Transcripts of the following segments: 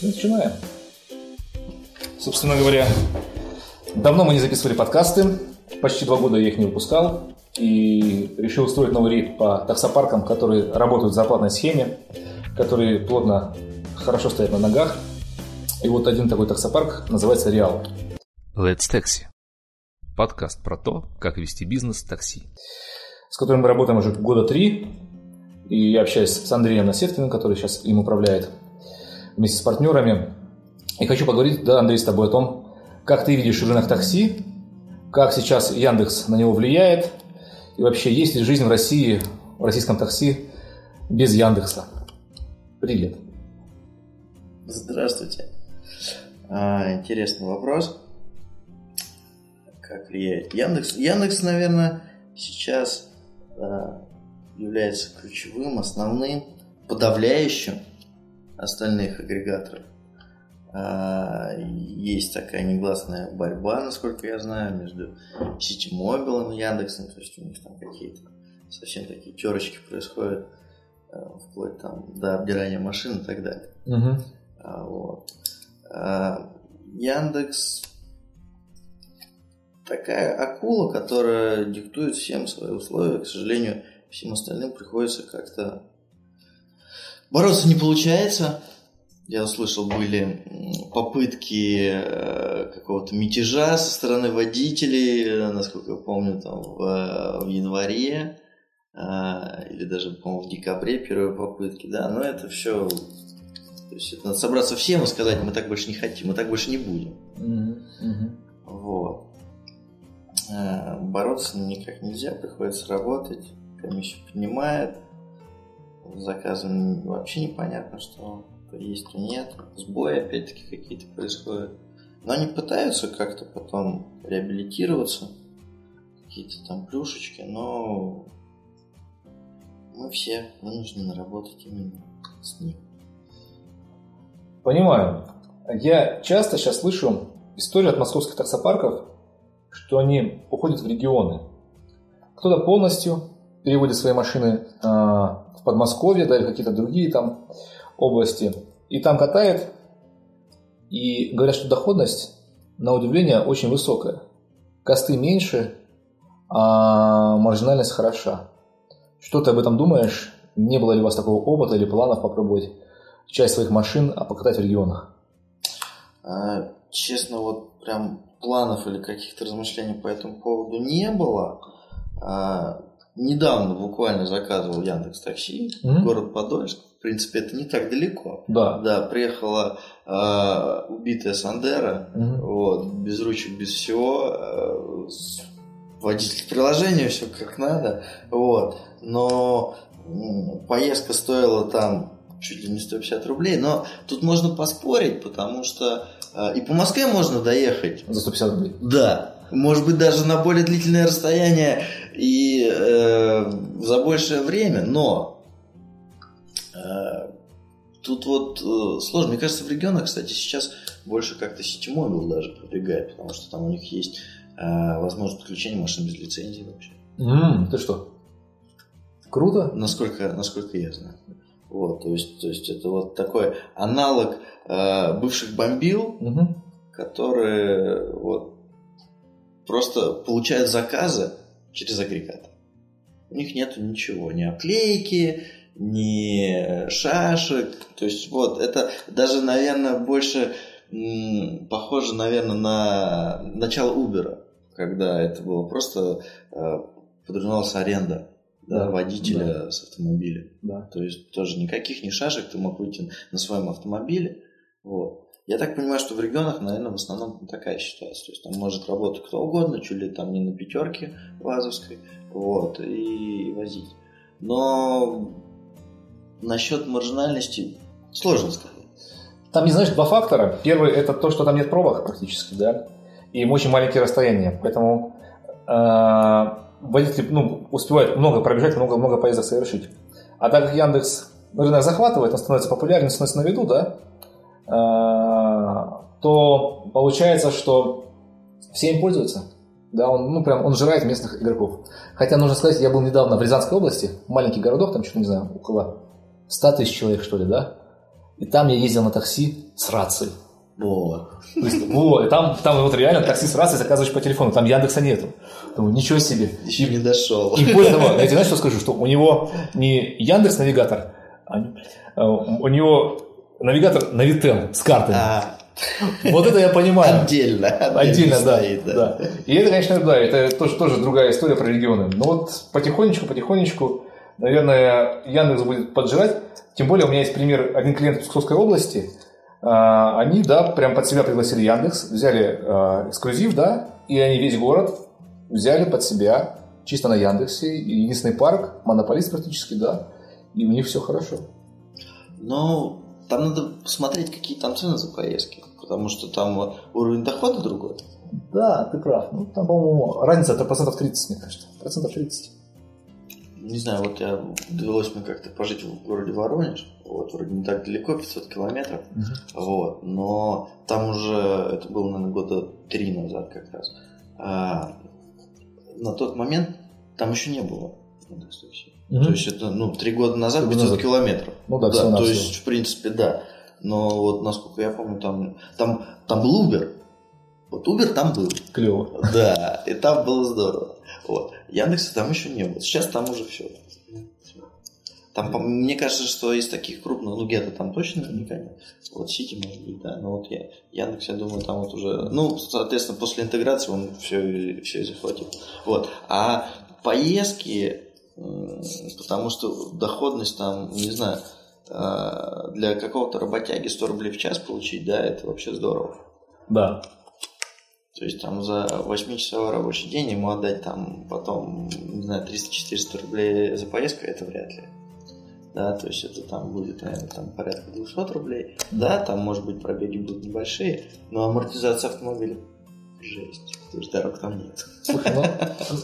Начинаем. Собственно говоря, давно мы не записывали подкасты. Почти два года я их не выпускал. И решил устроить новый рейд по таксопаркам, которые работают в зарплатной схеме, которые плотно, хорошо стоят на ногах. И вот один такой таксопарк называется «Реал». Let's Taxi. Подкаст про то, как вести бизнес в такси. С которым мы работаем уже года три. И я общаюсь с Андреем Насеткиным, который сейчас им управляет, вместе с партнерами. И хочу поговорить, да, Андрей, с тобой о том, как ты видишь рынок такси, как сейчас Яндекс на него влияет, и вообще есть ли жизнь в России, в российском такси без Яндекса. Привет. Здравствуйте. А, интересный вопрос. Как влияет Яндекс? Яндекс, наверное, сейчас а, является ключевым, основным, подавляющим остальных агрегаторов. А, есть такая негласная борьба, насколько я знаю, между Ситимобилом и Яндексом. То есть у них там какие-то совсем такие терочки происходят, а, вплоть там до обдирания машин и так далее. Угу. Вот. Яндекс такая акула, которая диктует всем свои условия. К сожалению, всем остальным приходится как-то бороться не получается. Я услышал, были попытки э, какого-то мятежа со стороны водителей, насколько я помню, там в, в январе э, или даже, по-моему, в декабре первые попытки, да, но это все, то есть это надо собраться всем и сказать, мы так больше не хотим, мы так больше не будем. Вот. Э, бороться никак нельзя, приходится работать, комиссию принимает, заказом вообще непонятно, что то есть, то нет. Сбои опять-таки какие-то происходят. Но они пытаются как-то потом реабилитироваться, какие-то там плюшечки, но мы все вынуждены работать именно с ним. Понимаю. Я часто сейчас слышу историю от московских таксопарков, что они уходят в регионы. Кто-то полностью переводит свои машины э, в Подмосковье, да, или какие-то другие там области, и там катает, и говорят, что доходность, на удивление, очень высокая. Косты меньше, а маржинальность хороша. Что ты об этом думаешь? Не было ли у вас такого опыта или планов попробовать часть своих машин а покатать в регионах? А, честно, вот прям планов или каких-то размышлений по этому поводу не было. А, недавно буквально заказывал Яндекс Такси, mm-hmm. город Подольск. В принципе, это не так далеко. Да. Да, приехала э, убитая Сандера, mm-hmm. вот, без ручек, без всего, э, водитель приложения, все как надо, вот. Но э, поездка стоила там чуть ли не 150 рублей, но тут можно поспорить, потому что э, и по Москве можно доехать. За 150 рублей? Да, может быть даже на более длительное расстояние и э, за большее время, но э, тут вот э, сложно. Мне кажется, в регионах, кстати, сейчас больше как-то сетимобил даже продвигает, потому что там у них есть э, возможность подключения машин без лицензии вообще. Mm, ты что? Круто? Насколько, насколько я знаю. Вот, то есть, то есть это вот такой аналог э, бывших бомбил, угу. которые вот просто получают заказы через агрегатор. У них нету ничего, ни оклейки, ни шашек. То есть вот это даже, наверное, больше м, похоже, наверное, на начало Uber, когда это было просто э, подразумевалась аренда да, водителя да. с автомобиля. Да. То есть тоже никаких ни шашек, ты мог выйти на своем автомобиле. Вот. Я так понимаю, что в регионах, наверное, в основном такая ситуация. То есть там может работать кто угодно, чуть ли там не на пятерке вазовской, вот, и возить. Но насчет маржинальности сложно сказать. Там, не знаешь, два фактора. Первый – это то, что там нет пробок практически, да, и очень маленькие расстояния. Поэтому э, водители ну, успевают много пробежать, много-много поездок совершить. А так как Яндекс рынок захватывает, он становится популярным, становится на виду, да, то получается, что все им пользуются. Да, он, ну, прям, он жирает местных игроков. Хотя, нужно сказать, я был недавно в Рязанской области, маленький городок, там что-то, не знаю, около 100 тысяч человек, что ли, да? И там я ездил на такси с рацией. Вот. То есть, вот, и там, там вот реально такси с рацией заказываешь по телефону, там Яндекса нету. Думаю, ничего себе. Еще не дошел. И более того, я тебе знаешь, что скажу, что у него не Яндекс навигатор, а а у него навигатор Навител с картами. А, Вот это я понимаю. отдельно. Отдельно, да, стоит, да. И это, конечно, да, это тоже, тоже другая история про регионы. Но вот потихонечку, потихонечку, наверное, Яндекс будет поджирать. Тем более у меня есть пример, один клиент в Псковской области, а, они, да, прям под себя пригласили Яндекс, взяли а, эксклюзив, да, и они весь город взяли под себя чисто на Яндексе. Единственный парк, монополист практически, да, и у них все хорошо. Ну, там надо посмотреть, какие там цены за поездки. Потому что там уровень дохода другой. Да, ты прав. Ну, там, по-моему, разница это процентов 30, мне кажется. Процентов 30. Не знаю, вот я довелось мне как-то пожить в городе Воронеж. Вот, вроде не так далеко, 500 километров. Вот, но там уже, это было, наверное, года три назад как раз. А, на тот момент там еще не было Мгм. То есть это, ну, три года назад Три года 500 назад. километров. Ну да, да, то есть, в принципе, да. Но вот, насколько я помню, там, там, там был Uber. Вот Uber там был. Клево. Да, и там было здорово. Вот. Яндекса там еще не было. Сейчас там уже все. Там, мне кажется, что из таких крупных, ну, где-то там точно наверняка нет. Вот Сити, может быть, да. Но вот я, Яндекс, я думаю, там вот уже... Ну, соответственно, после интеграции он все, все захватил. Вот. А поездки, потому что доходность там, не знаю, э, для какого-то работяги 100 рублей в час получить, да, это вообще здорово. Да. То есть там за 8-часовой рабочий день ему отдать там потом, не знаю, 300-400 рублей за поездку, это вряд ли. Да, то есть это там будет, наверное, там порядка 200 рублей. Да, там, может быть, пробеги будут небольшие, но амортизация автомобиля жесть. То есть дорог там нет. Слушай, ну,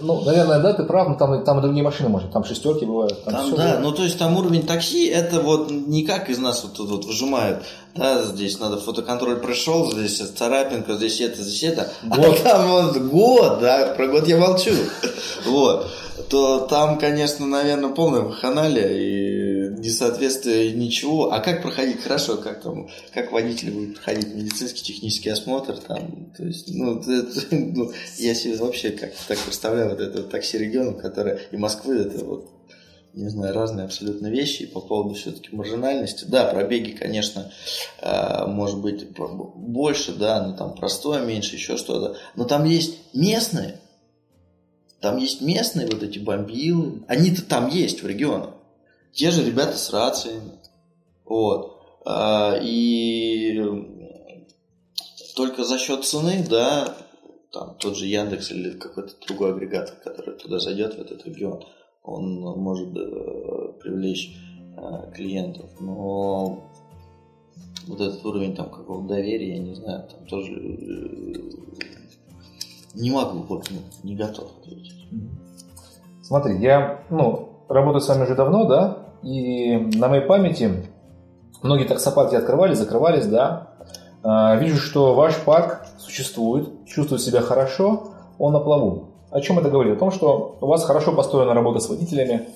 ну, наверное, да, ты прав, но там, там и другие машины, может, там шестерки бывают. Там, Там, всё да, бывает. ну то есть там уровень такси, это вот не как из нас вот тут вот выжимают, да, здесь надо фотоконтроль прошел, здесь царапинка, здесь это, здесь это, Год. а там вот год, да, про год я молчу, вот, то там, конечно, наверное, полная ваханалия и несоответствие ничего, а как проходить хорошо, как там, как водитель будет проходить медицинский технический осмотр, там, то есть, ну, это, ну, я себе вообще как так представляю вот это вот такси регионов, которые и Москвы, это вот не знаю, разные абсолютно вещи. И по поводу все-таки маржинальности. Да, пробеги, конечно, э, может быть больше, да, но там простое меньше, еще что-то. Но там есть местные. Там есть местные вот эти бомбилы. Они-то там есть в регионах. Те же ребята с рациями. Вот. А, И только за счет цены, да, там тот же Яндекс или какой-то другой агрегатор, который туда зайдет, в этот регион, он может э, привлечь э, клиентов. Но вот этот уровень там какого-то доверия, я не знаю, там тоже э, не могу, вот, не готов ответить. Смотри, я ну, работаю с вами уже давно, да, и на моей памяти многие таксопарки открывались, закрывались, да. А, Вижу, что ваш парк существует, чувствует себя хорошо, он на плаву. О чем это говорит? О том, что у вас хорошо построена работа с водителями,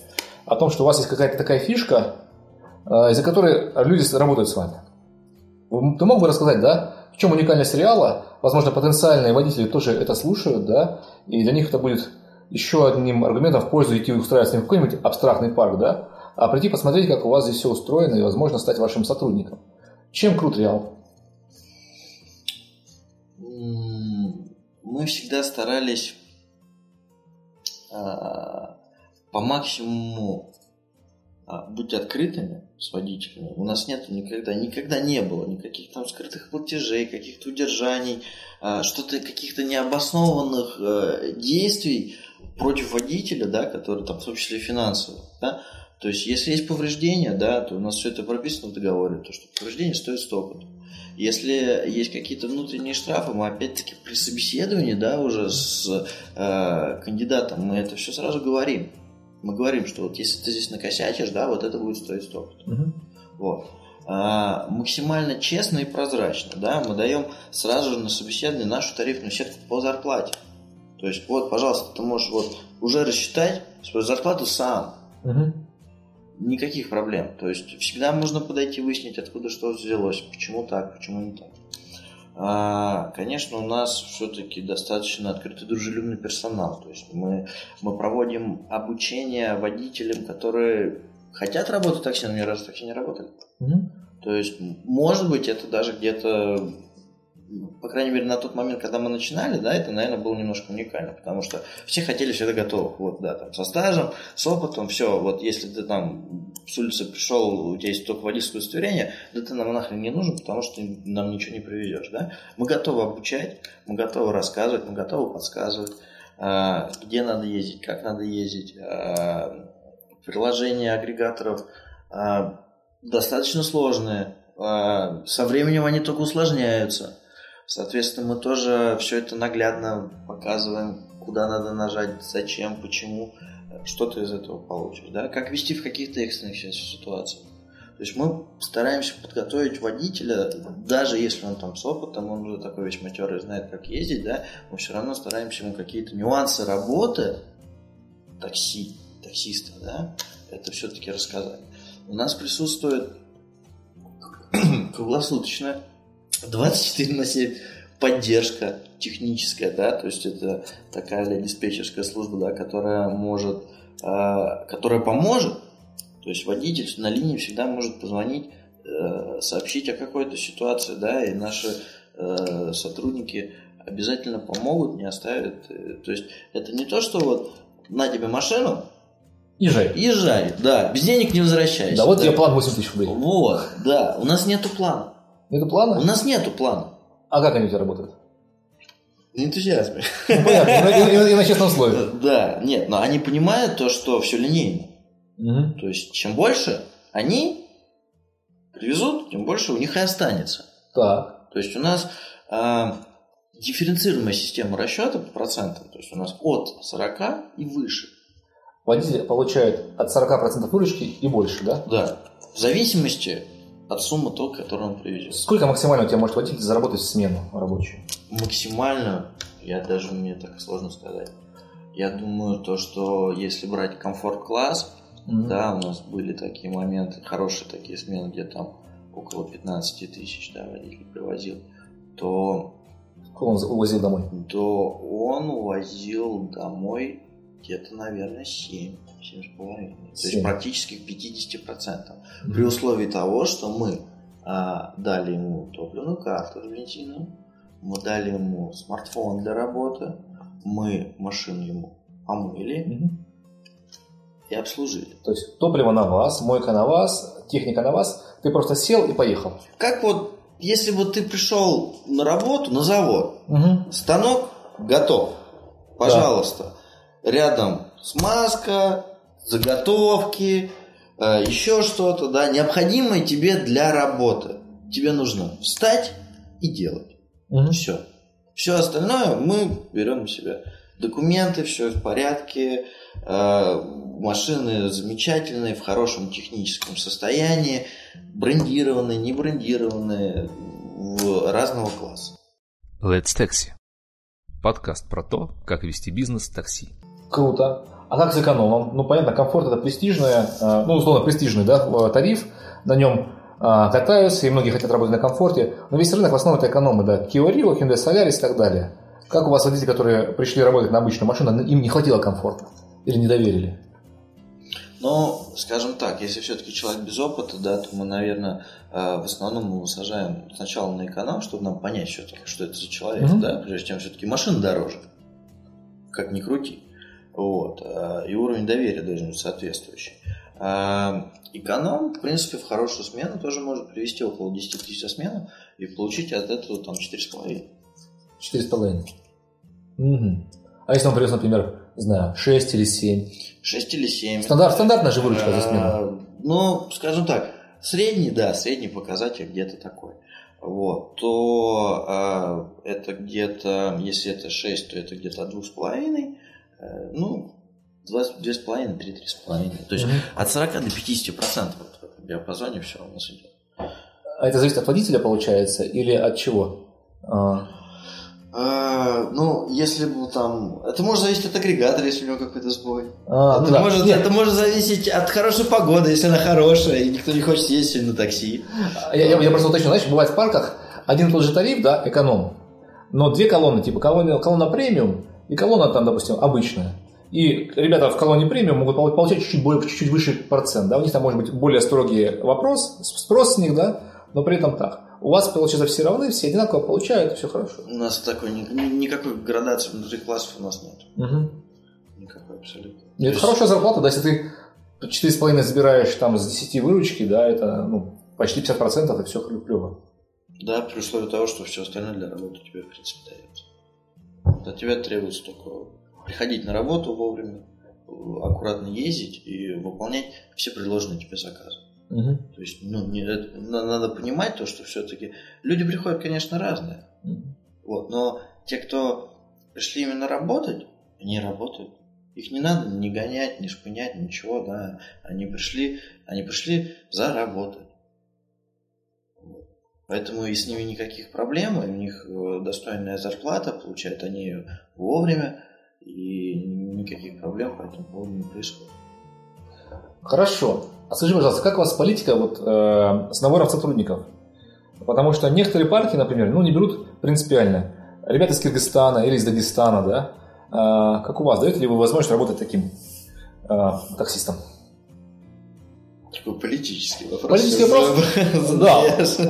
о том, что у вас есть какая-то такая фишка, а, из-за которой люди работают с вами. Ты мог бы рассказать, да, в чем уникальность сериала? Возможно, потенциальные водители тоже это слушают, да, и для них это будет еще одним аргументом в пользу идти устраиваться в какой-нибудь абстрактный парк, да, а прийти посмотреть, как у вас здесь все устроено, и, возможно, стать вашим сотрудником. Чем крут Реал? Мы всегда старались а, по максимуму а, быть открытыми с водителями. У нас нет никогда, никогда не было никаких там скрытых платежей, каких-то удержаний, а, что-то каких-то необоснованных э, действий против водителя, да, которые там в том числе финансовые, да. То есть, если есть повреждения, да, то у нас все это прописано в договоре, то что повреждение стоит столько. Если есть какие-то внутренние штрафы, мы опять-таки при собеседовании, да, уже с э, кандидатом, мы это все сразу говорим. Мы говорим, что вот если ты здесь накосячишь, да, вот это будет стоить столько. Вот. А, максимально честно и прозрачно, да, мы даем сразу же на собеседование нашу тарифную сетку по зарплате. То есть, вот, пожалуйста, ты можешь вот уже рассчитать свою зарплату сам. Никаких проблем. То есть всегда можно подойти выяснить, откуда что взялось, почему так, почему не так. А, конечно, у нас все-таки достаточно открытый дружелюбный персонал. То есть мы, мы проводим обучение водителям, которые хотят работать такси, но ни разу такси не работали. Мгм. То есть, может быть, это даже где-то, по крайней мере, на тот момент, когда мы начинали, да, это, наверное, было немножко уникально, потому что все хотели всегда готовых, вот, да, там, со стажем, с опытом, все, вот, если ты там с улицы пришел, у тебя есть только водительское удостоверение, да ты нам нахрен не нужен, потому что ты нам ничего не привезешь, да. Мы готовы обучать, мы готовы рассказывать, мы готовы подсказывать, а, где надо ездить, как надо ездить, а, приложения агрегаторов, а, достаточно сложные. Со временем они только усложняются. Соответственно, мы тоже все это наглядно показываем, куда надо нажать, зачем, почему, что ты из этого получишь, да, как вести в каких-то экстренных си- ситуациях. То есть мы стараемся подготовить водителя, даже если он там с опытом, он уже такой весь матерый, знает, как ездить, да, мы все равно стараемся ему какие-то нюансы работы такси, таксиста, да, это все-таки рассказать. У нас присутствует круглосуточно 24 на 7 поддержка техническая, да, то есть это такая ли диспетчерская служба, да, которая может, э, которая поможет, то есть водитель на линии всегда может позвонить, э, сообщить о какой-то ситуации, да, и наши э, сотрудники обязательно помогут, не оставят. э, То есть это не то, что вот на тебе машину, Езжай. езжай, да, без денег не возвращайся. Да, вот тебе план 8 тысяч рублей. Вот, да, у нас нету плана. Нету У плана? нас нету плана. А как они у тебя работают? На энтузиазме. Ну, понятно, и, и- и на честном слове. Да, нет, но они понимают то, что все линейно. То есть, чем больше они привезут, тем больше у них и останется. Так. То есть, у нас а, дифференцируемая система расчета по процентам. То есть, у нас от 40 и выше. Водитель получает от 40% выручки и больше, да? Да. В зависимости от суммы тока, которую он привезет. Сколько максимально у тебя может водитель заработать в смену рабочую? Максимально, я даже мне так сложно сказать. Я думаю, то, что если брать комфорт-класс, Мгм. Да, у нас были такие моменты, хорошие такие смены, где там около 15 тысяч да, водитель привозил, то, Сколько он увозил домой? то он увозил домой где-то, наверное, 7, 7,5. То есть практически к 50%. При условии того, что мы а, дали ему топливную карту с бензином, мы дали ему смартфон для работы, мы машину ему помыли Мгм. и обслужили. То есть топливо на вас, мойка на вас, техника на вас. Ты просто сел и поехал. Как вот, если вот ты пришел на работу, на завод, Мгм. станок готов, пожалуйста, рядом смазка, заготовки, э, еще что-то, да, необходимое тебе для работы. Тебе нужно встать и делать. Мгм. Все. Все остальное мы берем на себя. Документы, все в порядке, э, машины замечательные, в хорошем техническом состоянии, брендированные, не брендированные, в разного класса. Let's Taxi. Подкаст про то, как вести бизнес в такси. Круто. А как с экономом? Ну, понятно, комфорт это престижное, э, ну, условно, престижный да, тариф. На нем э, катаются, и многие хотят работать на комфорте. Но весь рынок в основном это экономы, да. Kia Rio, Hyundai Solaris и так далее. Как у вас водители, которые пришли работать на обычную машину, им не хватило комфорта? Или не доверили? Но, скажем так, если все-таки человек без опыта, да, то мы, наверное, э, в основном мы сажаем сначала на эконом, чтобы нам понять все-таки, что это за человек, Мгм. да, прежде чем все-таки машина дороже, как ни крути. Вот. э, И уровень доверия должен быть соответствующий. Эконом, в принципе, в хорошую смену тоже может привести около 10 тысяч за смену и получить от этого там 4,5. Четыре с половиной. Мгм. А если он привез, например, не знаю, 6 или 7? 6 или 7. Стандарт, стандартная же выручка за смену. Э, Ну, скажем так, средний, да, средний показатель где-то такой. Вот, то э, это где-то, если это 6, то это где-то от 2,5, э, ну, 2,5, 3, 3,5. То есть Мгм. от 40 до 50 процентов вот в этом диапазоне все у нас идет. А это зависит от водителя, получается, или от чего? А, А, ну, если бы там... Это может зависеть от агрегатора, если у него какой-то сбой. А, ну это, да. может, Нет, это может зависеть от хорошей погоды, если она хорошая, и никто не хочет ездить на такси. Я, я- я просто уточню, знаешь, бывает в парках один и тот же тариф, да, эконом, но две колонны, типа колонна, колонна премиум и колонна там, допустим, обычная. И ребята в колонне премиум могут пол- получать чуть-чуть, более- чуть-чуть выше процент, да, у них там может быть более строгий вопрос, спрос с них, да, но при этом так. У вас, получается, все равны, все одинаково получают, все хорошо. У нас такой, ни- ни- никакой градации внутри классов у нас нет. Мгм. Никакой абсолютно. И это хорошая зарплата, да, если ты 4,5 забираешь там с 10 выручки, да, это ну, почти 50%, это все клево. Да, при условии того, что все остальное для работы тебе, в принципе, дается. От тебя требуется только приходить на работу вовремя, аккуратно ездить и выполнять все предложенные тебе заказы. То есть, ну, не- это- на- надо понимать то, что все-таки люди приходят, конечно, разные. Вот, но те, кто пришли именно работать, они работают. Их не надо не гонять, не шпынять, ничего, да. Они пришли, они пришли заработать. Поэтому и с ними никаких проблем, у них э, достойная зарплата, получают они ее вовремя, и никаких проблем по этому поводу не происходит. Хорошо. А скажи, пожалуйста, как у вас политика вот, э, с набором сотрудников? Потому что некоторые парки, например, ну, не берут принципиально. Ребята из Кыргызстана или из Дагестана, да? А, как у вас, даете ли вы возможность работать таким э, таксистом? Такой политический вопрос. Политический вопрос? Да,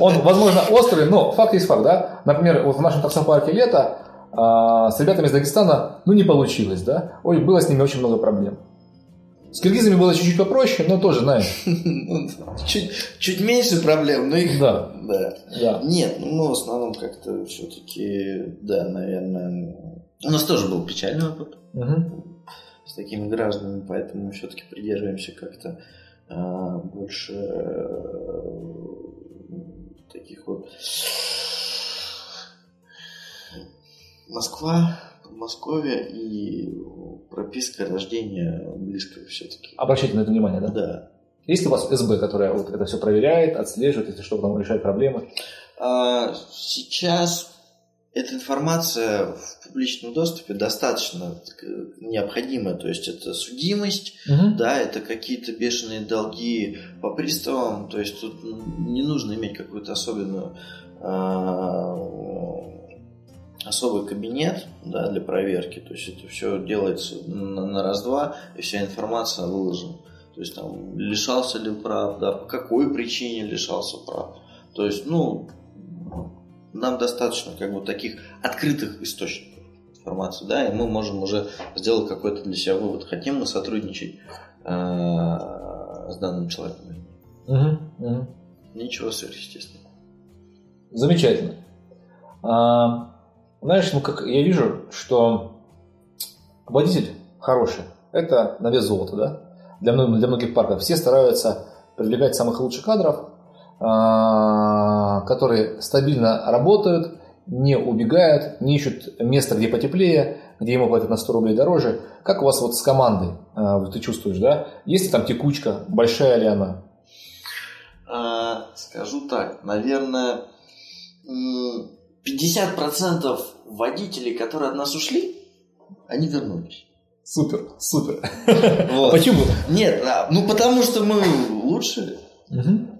он, возможно, острый, но факт есть факт, да? Например, вот в нашем таксопарке лето а, с ребятами из Дагестана, ну, не получилось, да? Ой, было с ними очень много проблем. С киргизами было чуть-чуть попроще, но тоже, знаешь, Ну, Чуть, чуть меньше проблем, но их... да, Да. да. Нет, ну мы в основном как-то все-таки, да, наверное... У нас тоже был печальный опыт Мгм. с такими гражданами, поэтому мы все-таки придерживаемся как-то больше э, таких вот... Москва, Подмосковье и прописка рождения близко все-таки. Обращайте на это внимание, да? Да. Есть ли у вас СБ, которая вот это все проверяет, отслеживает, если что, потом решает проблемы? А, Сейчас эта информация в публичном доступе достаточно э, необходима. То есть это судимость, Мгм. да, это какие-то бешеные долги по приставам. То есть тут не нужно иметь какую-то особенную а, особый кабинет да, для проверки. То есть это все делается на, на раз-два, и вся информация выложена. То есть там лишался ли прав, да, по какой причине лишался прав. То есть, ну, нам достаточно как бы таких открытых источников информации, да, и мы можем уже сделать какой-то для себя вывод. Хотим мы сотрудничать э, с данным человеком. Мгм. Мгм. Ничего сверхъестественного. Замечательно. А, знаешь, ну как я вижу, что водитель хороший, это на вес золота, да? Для, для многих парков. Все стараются привлекать самых лучших кадров, которые стабильно работают, не убегают, не ищут место, где потеплее, где ему платят на 100 рублей дороже. Как у вас вот с командой, а, вот ты чувствуешь, да? Есть ли там текучка, большая ли она? А, скажу так, наверное, м, 50% водителей, которые от нас ушли, они вернулись. Супер, супер. Вот. Почему? Нет, а, ну потому что мы лучше, Мгм.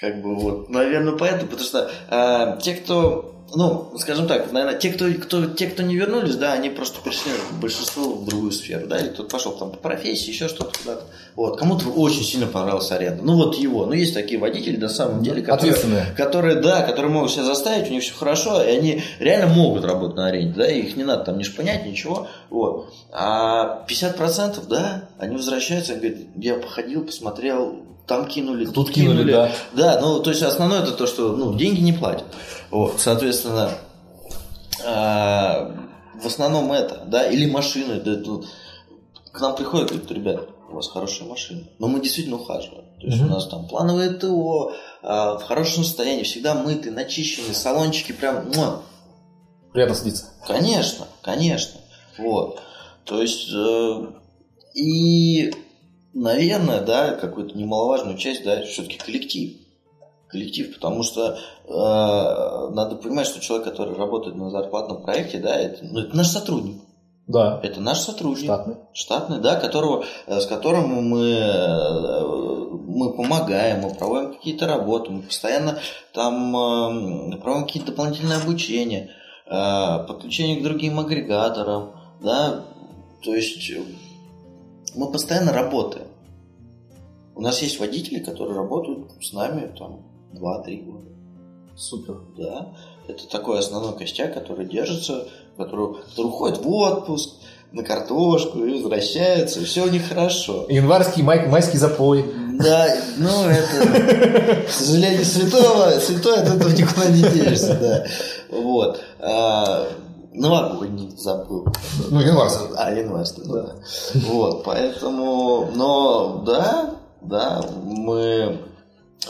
Как бы вот, наверное, поэтому, потому что а, те, кто, ну, скажем так, наверное, те, кто, кто, те, кто не вернулись, да, они просто пришли большинство в другую сферу, да, или кто-то пошел там по профессии, еще что-то куда-то. Вот, кому-то очень сильно понравилась аренда. Ну вот его, ну есть такие водители на самом деле, которые, которые, да, которые могут себя заставить, у них все хорошо, и они реально могут работать на аренде, да, их не надо там не шпынять, ничего, вот. А 50%, да, они возвращаются, и говорят, я походил, посмотрел, там кинули, Тут кинули, да. Да, ну, то есть основное это то, что, ну, деньги не платят. Вот, соответственно, а, в основном это, да, или машины, да, тут к нам приходят, говорят, ребят, у вас хорошая машина, но мы действительно ухаживаем. То есть Мгм. у нас там плановое ТО, а, в хорошем состоянии, всегда мытые, начищенные, салончики прям, муа, Приятно садиться. Конечно, конечно. Вот. То есть, э, и, наверное, да, какую-то немаловажную часть, да, все-таки коллектив. коллектив, потому что э, надо понимать, что человек, который работает на зарплатном проекте, да, это, ну, это наш сотрудник. Да. Это наш сотрудник. Штатный. Штатный, да, которого, э, с которым мы, э, мы помогаем, мы проводим какие-то работы, мы постоянно там э, проводим какие-то дополнительные обучения, подключение к другим агрегаторам, да, то есть мы постоянно работаем. У нас есть водители, которые работают с нами там 2-3 года. Супер. Да. Это такой основной костяк, который держится, который, который уходит в отпуск, на картошку и возвращается, и все у них хорошо. Январский, май, майский запой. Да, ну это, к сожалению, святого, святой от этого никуда не денешься, да. Вот. А, новогодний забыл. Ну, январский. А, январский, да. Вот, поэтому, но, да, да, мы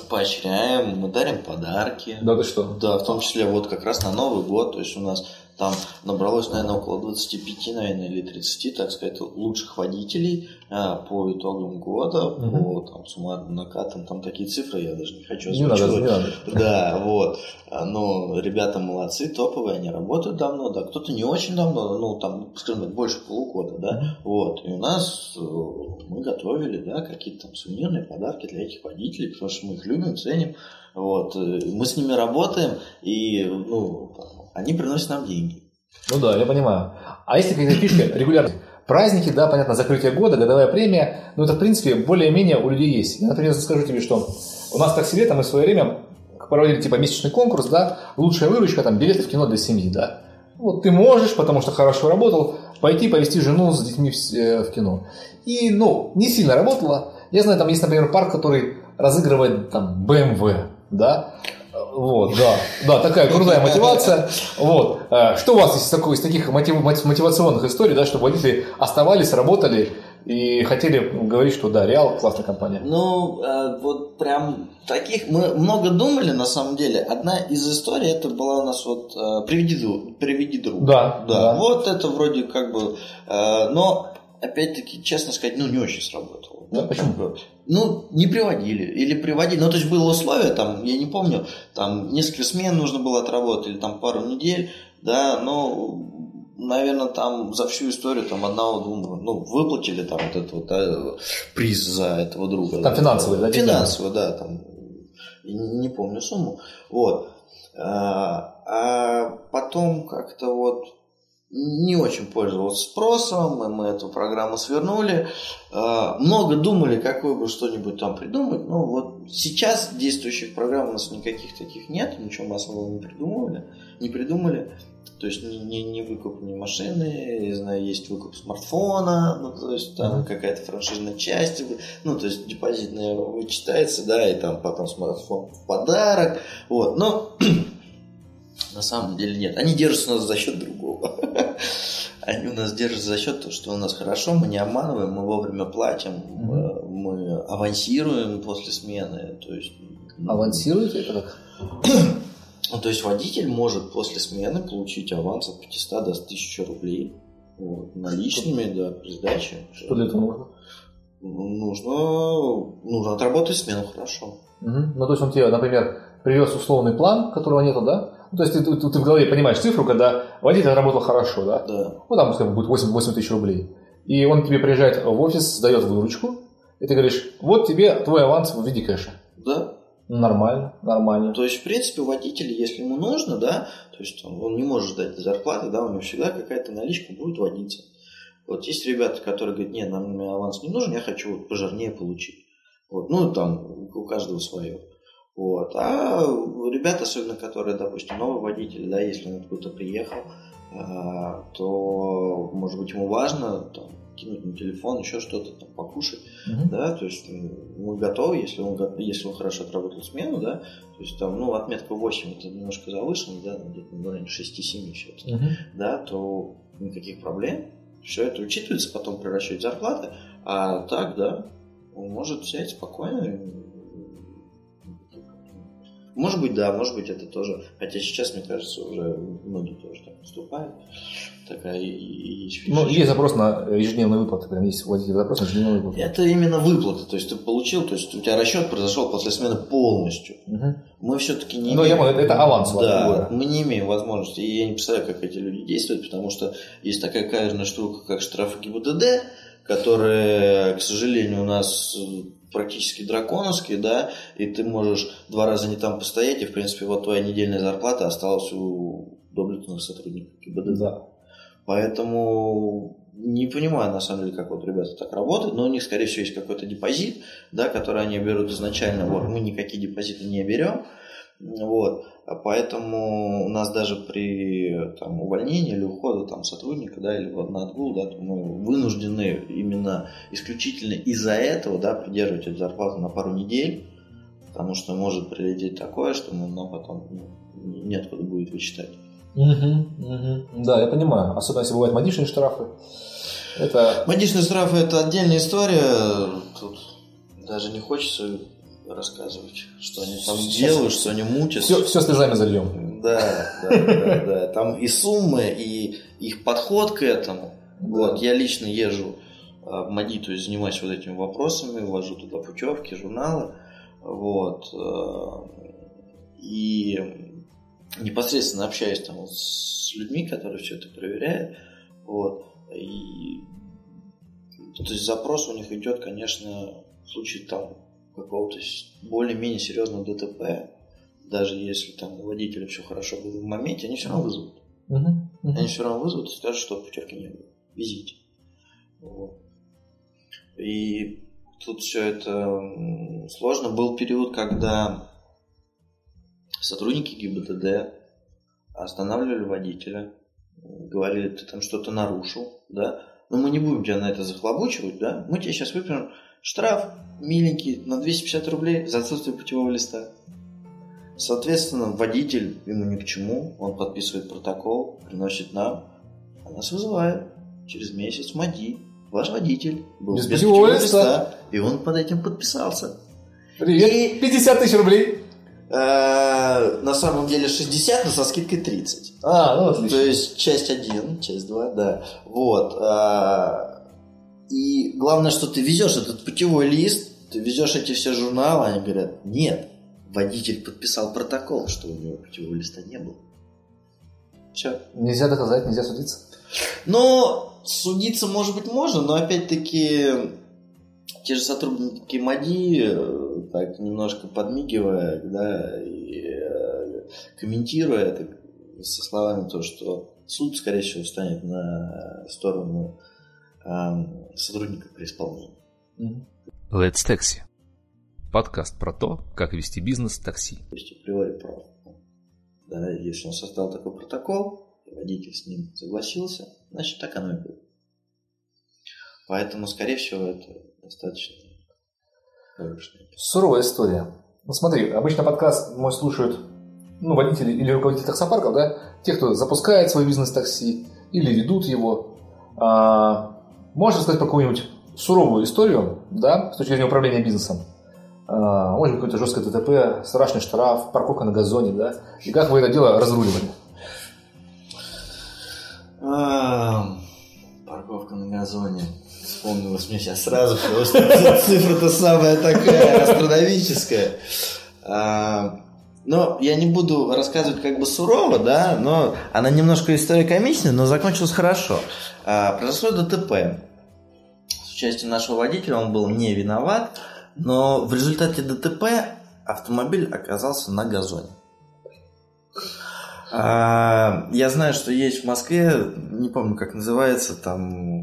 поощряем, мы дарим подарки. Да, ты что? Да, в том числе вот как раз на Новый год, то есть у нас там набралось, наверное, около 25, наверное, или 30, так сказать, лучших водителей а, по итогам года, угу. по там, суммарным накатам, там такие цифры я даже не хочу озвучивать. Не надо, не надо. Да, вот. Но ребята молодцы, топовые, они работают давно, да, кто-то не очень давно, ну, там, скажем так, больше полугода, да, вот. И у нас э, мы готовили, да, какие-то там сувенирные подарки для этих водителей, потому что мы их любим, ценим, вот. Э, мы с ними работаем, и, ну, они приносят нам деньги. Ну да, я понимаю. А если какие-то фишки регулярно? Праздники, да, понятно, закрытие года, годовая премия, но это, в принципе, более-менее у людей есть. Я, например, скажу тебе, что у нас в такси лето мы в свое время проводили типа месячный конкурс, да, лучшая выручка, там, билеты в кино для семьи, да. Вот ты можешь, потому что хорошо работал, пойти повезти жену с детьми в, э, в кино. И, ну, не сильно работало. Я знаю, там есть, например, парк, который разыгрывает там BMW, да, вот, да, да, такая крутая мотивация. Вот. Э, что у вас из, такой, из таких мотивационных историй, да, чтобы водители оставались, работали и хотели говорить, что да, Реал классная компания? Ну, э, вот прям таких мы много думали на самом деле. Одна из историй это была у нас вот э, приведи, приведи друга. Да, да. Да. Вот это вроде как бы, но опять-таки, честно сказать, ну не очень сработало. Да, почему? Ну, не приводили. Или приводили. Ну, то есть было условие, там, я не помню, там несколько смен нужно было отработать, или там пару недель, да, но наверное, там за всю историю там одного-двух, ну, выплатили там вот этот вот да, приз за этого друга. Там да, финансовый, да? Финансовый, да, там, не помню сумму. Вот. А, а потом как-то вот не очень пользовался спросом, и мы эту программу свернули. А, много думали, какой бы что-нибудь там придумать. Ну, вот сейчас действующих программ у нас никаких таких нет, ничего мы особого не придумывали, не придумали. То есть не, не, не выкуп не машины, не знаю, есть выкуп смартфона, ну, то есть там mm-hmm. какая-то франшизная часть, ну, то есть депозитная вычитается, да, и там потом смартфон в подарок, вот, но на самом деле нет. Они держатся у нас за счет другого. Они у нас держатся за счет того, что у нас хорошо, мы не обманываем, мы вовремя платим, mm-hmm. мы авансируем после смены. То есть... Авансируете это как? Ну, то есть водитель может после смены получить аванс от 500 до 1000 рублей вот, наличными, да, при сдаче. Что для этого нужно? Нужно, нужно отработать смену хорошо. Угу. Ну, то есть он тебе, например, привез условный план, которого нету, да? Ну, то есть ты, ты, ты в голове понимаешь цифру, когда водитель работал хорошо, да? Да. Ну, там, скажем, будет 8, 8 тысяч рублей. И он тебе приезжает в офис, сдает выручку, и ты говоришь, вот тебе твой аванс в виде кэша. Да. Нормально, нормально. То есть, в принципе, водитель, если ему нужно, да, то есть он, он не может ждать зарплаты, да, у него всегда какая-то наличка будет водиться. Вот есть ребята, которые говорят, нет, нам аванс не нужен, я хочу вот пожирнее получить. Вот, ну, там, у каждого свое. Вот. А ребята, особенно которые, допустим, новый водитель, да, если он откуда-то приехал, а, то, может быть, ему важно там, кинуть на телефон, еще что-то там покушать, mm-hmm. да, то есть мы готовы, если он, если он хорошо отработал смену, да, то есть там, ну, отметка 8 это немножко завышено, да, где-то на районе 6-7 все-таки, mm-hmm. да, то никаких проблем, все это учитывается потом при расчете зарплаты, а так, да, он может взять спокойно Может быть, да, может быть, это тоже. Хотя сейчас, мне кажется, уже многие тоже так поступают. Такая есть Ну, фишечка. есть запрос на ежедневные выплаты. Прям есть водителя запрос на ежедневные выплаты. Это именно выплата. То есть ты получил, то есть у тебя расчет произошел после смены полностью. Мгм. Мы все-таки не Ну, я имеем... понял, это аванс Да, мы не имеем возможности. И я не представляю, как эти люди действуют, потому что есть такая каверная штука, как штрафы ГИБДД, которые, к сожалению, у нас практически драконовские, да, и ты можешь два раза не там постоять, и, в принципе, вот твоя недельная зарплата осталась у доблестных сотрудников ГИБДД. Да. Поэтому не понимаю, на самом деле, как вот ребята так работают, но у них, скорее всего, есть какой-то депозит, да, который они берут изначально. Вот, мы никакие депозиты не берем. Вот. Поэтому у нас даже при там, увольнении или уходе там, сотрудника, да, или на отгул, да, мы вынуждены именно исключительно из-за этого, да, придерживать эту зарплату на пару недель, потому что может прилететь такое, что мы, нам потом ну, неоткуда будет вычитать. Мгм, мгм. Да, я понимаю. Особенно если бывают модичные штрафы. Это Модичные штрафы это отдельная история. Тут даже не хочется рассказывать, что они там Сейчас- делают, что они мутят. все, все слезами зальем. Да, да, да, да. Там и суммы, и их подход к этому. Вот, я лично езжу а, в МАДИ, то есть занимаюсь вот этими вопросами, ввожу туда путевки, журналы. Вот. э, И непосредственно общаюсь там с людьми, которые все это проверяют. Вот. И то есть запрос у них идет, конечно, в случае там какого-то более-менее серьезного ДТП, даже если там у водителя все хорошо было в моменте, они все равно вызовут. Мгм, мгм. Они все равно вызовут и скажут, что путевки не было. Везите. Вот. И тут все это сложно. Был период, когда сотрудники ГИБДД останавливали водителя, говорили, ты там что-то нарушил, да, но мы не будем тебя на это захлобучивать, да, мы тебе сейчас выпишем штраф миленький на 250 рублей за отсутствие путевого листа. Соответственно, водитель ему ни к чему, он подписывает протокол, приносит нам, а нас вызывают через месяц МАДИ. Ваш водитель был Без путевого листа. и он под этим подписался. Привет. И- 50 тысяч рублей. Э, На самом деле 60, но со скидкой 30. А, ну отлично. То есть часть 1, часть 2, да. Вот. а, И главное, что ты везешь этот путевой лист, ты везешь эти все журналы, они говорят, нет, водитель подписал протокол, что у него путевого листа не было. Все. Нельзя доказать, нельзя судиться. Но судиться, может быть, можно, но опять-таки те же сотрудники МАДИ, э, так немножко подмигивая, да, и э, комментируя это со словами то, что суд, скорее всего, встанет на сторону э, сотрудника при исполнении. Let's Taxi. Подкаст про то, как вести бизнес такси. То есть априори прав. Да, если он создал такой протокол, и водитель с ним согласился, значит так оно и было. Поэтому, скорее всего, это достаточно хорошая Суровая история. Ну смотри, обычно подкаст мой слушают ну, водители или руководители таксопарков, да, те, кто запускает свой бизнес-такси или ведут его. А, можешь рассказать про какую-нибудь суровую историю, да, с точки зрения управления бизнесом? А, может быть, какое-то жесткое ТТП, страшный штраф, парковка на газоне, да? И как вы это дело разруливали? А, Парковка на газоне. Вспомнилось мне сейчас сразу, потому что цифра-то самая такая астрономическая. А, Но я не буду рассказывать как бы сурово, да, но она немножко история комичная, но закончилась хорошо. А, Произошло ДТП. С участием нашего водителя он был не виноват, но в результате ДТП автомобиль оказался на газоне. А, Я знаю, что есть в Москве, не помню, как называется, там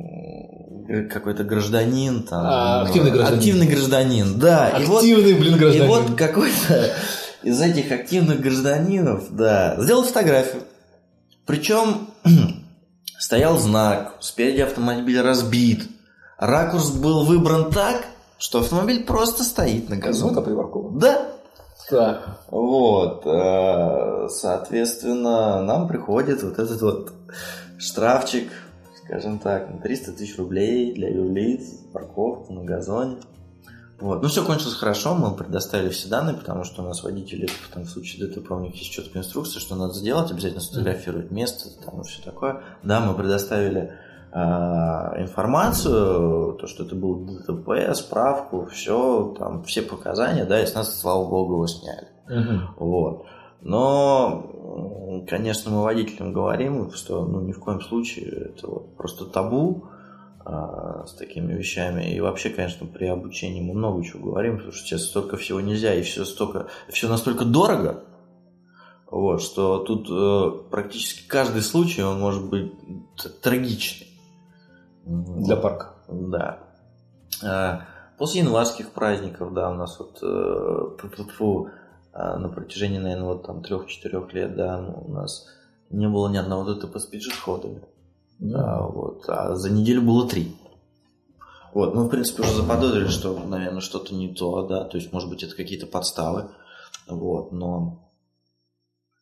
э, какой-то гражданин, там А, активный гражданин. активный гражданин, да. И вот, Активный, блин, и гражданин. вот какой-то из этих активных гражданинов, да, сделал фотографию. Причем стоял знак, спереди автомобиль разбит. Ракурс был выбран так, что автомобиль просто стоит на Газонка газоне. припаркован. Да, Так. вот, э, соответственно, нам приходит вот этот вот штрафчик, скажем так, на 300 тысяч рублей для юрлиц, парковку на газоне. Вот. Ну, все кончилось хорошо, мы предоставили все данные, потому что у нас водители, там, в случае ДТП, у них есть четкая инструкция, что надо сделать, обязательно сфотографировать место, там, и все такое. Да, мы предоставили информацию, то, что это был ДТП, справку, все, там, все показания, да, и с нас, слава богу, его сняли. Вот. Но, конечно, мы водителям говорим, что ну, ни в коем случае это вот просто табу, а, с такими вещами. И вообще, конечно, при обучении мы много чего говорим, потому что сейчас столько всего нельзя, и все, столько, все настолько дорого, вот, что тут э, практически каждый случай, он может быть трагичный. Для парка. Да. А, после январских праздников, да, у нас вот э, а, на протяжении, наверное, вот там трех-четырех лет, да, ну, у нас не было ни одного ДТП с пиджи-ходами. Да, вот. А за неделю было три. Вот, мы, в принципе, уже заподозрили, что, наверное, что-то не то, да, то есть, может быть, это какие-то подставы, вот, но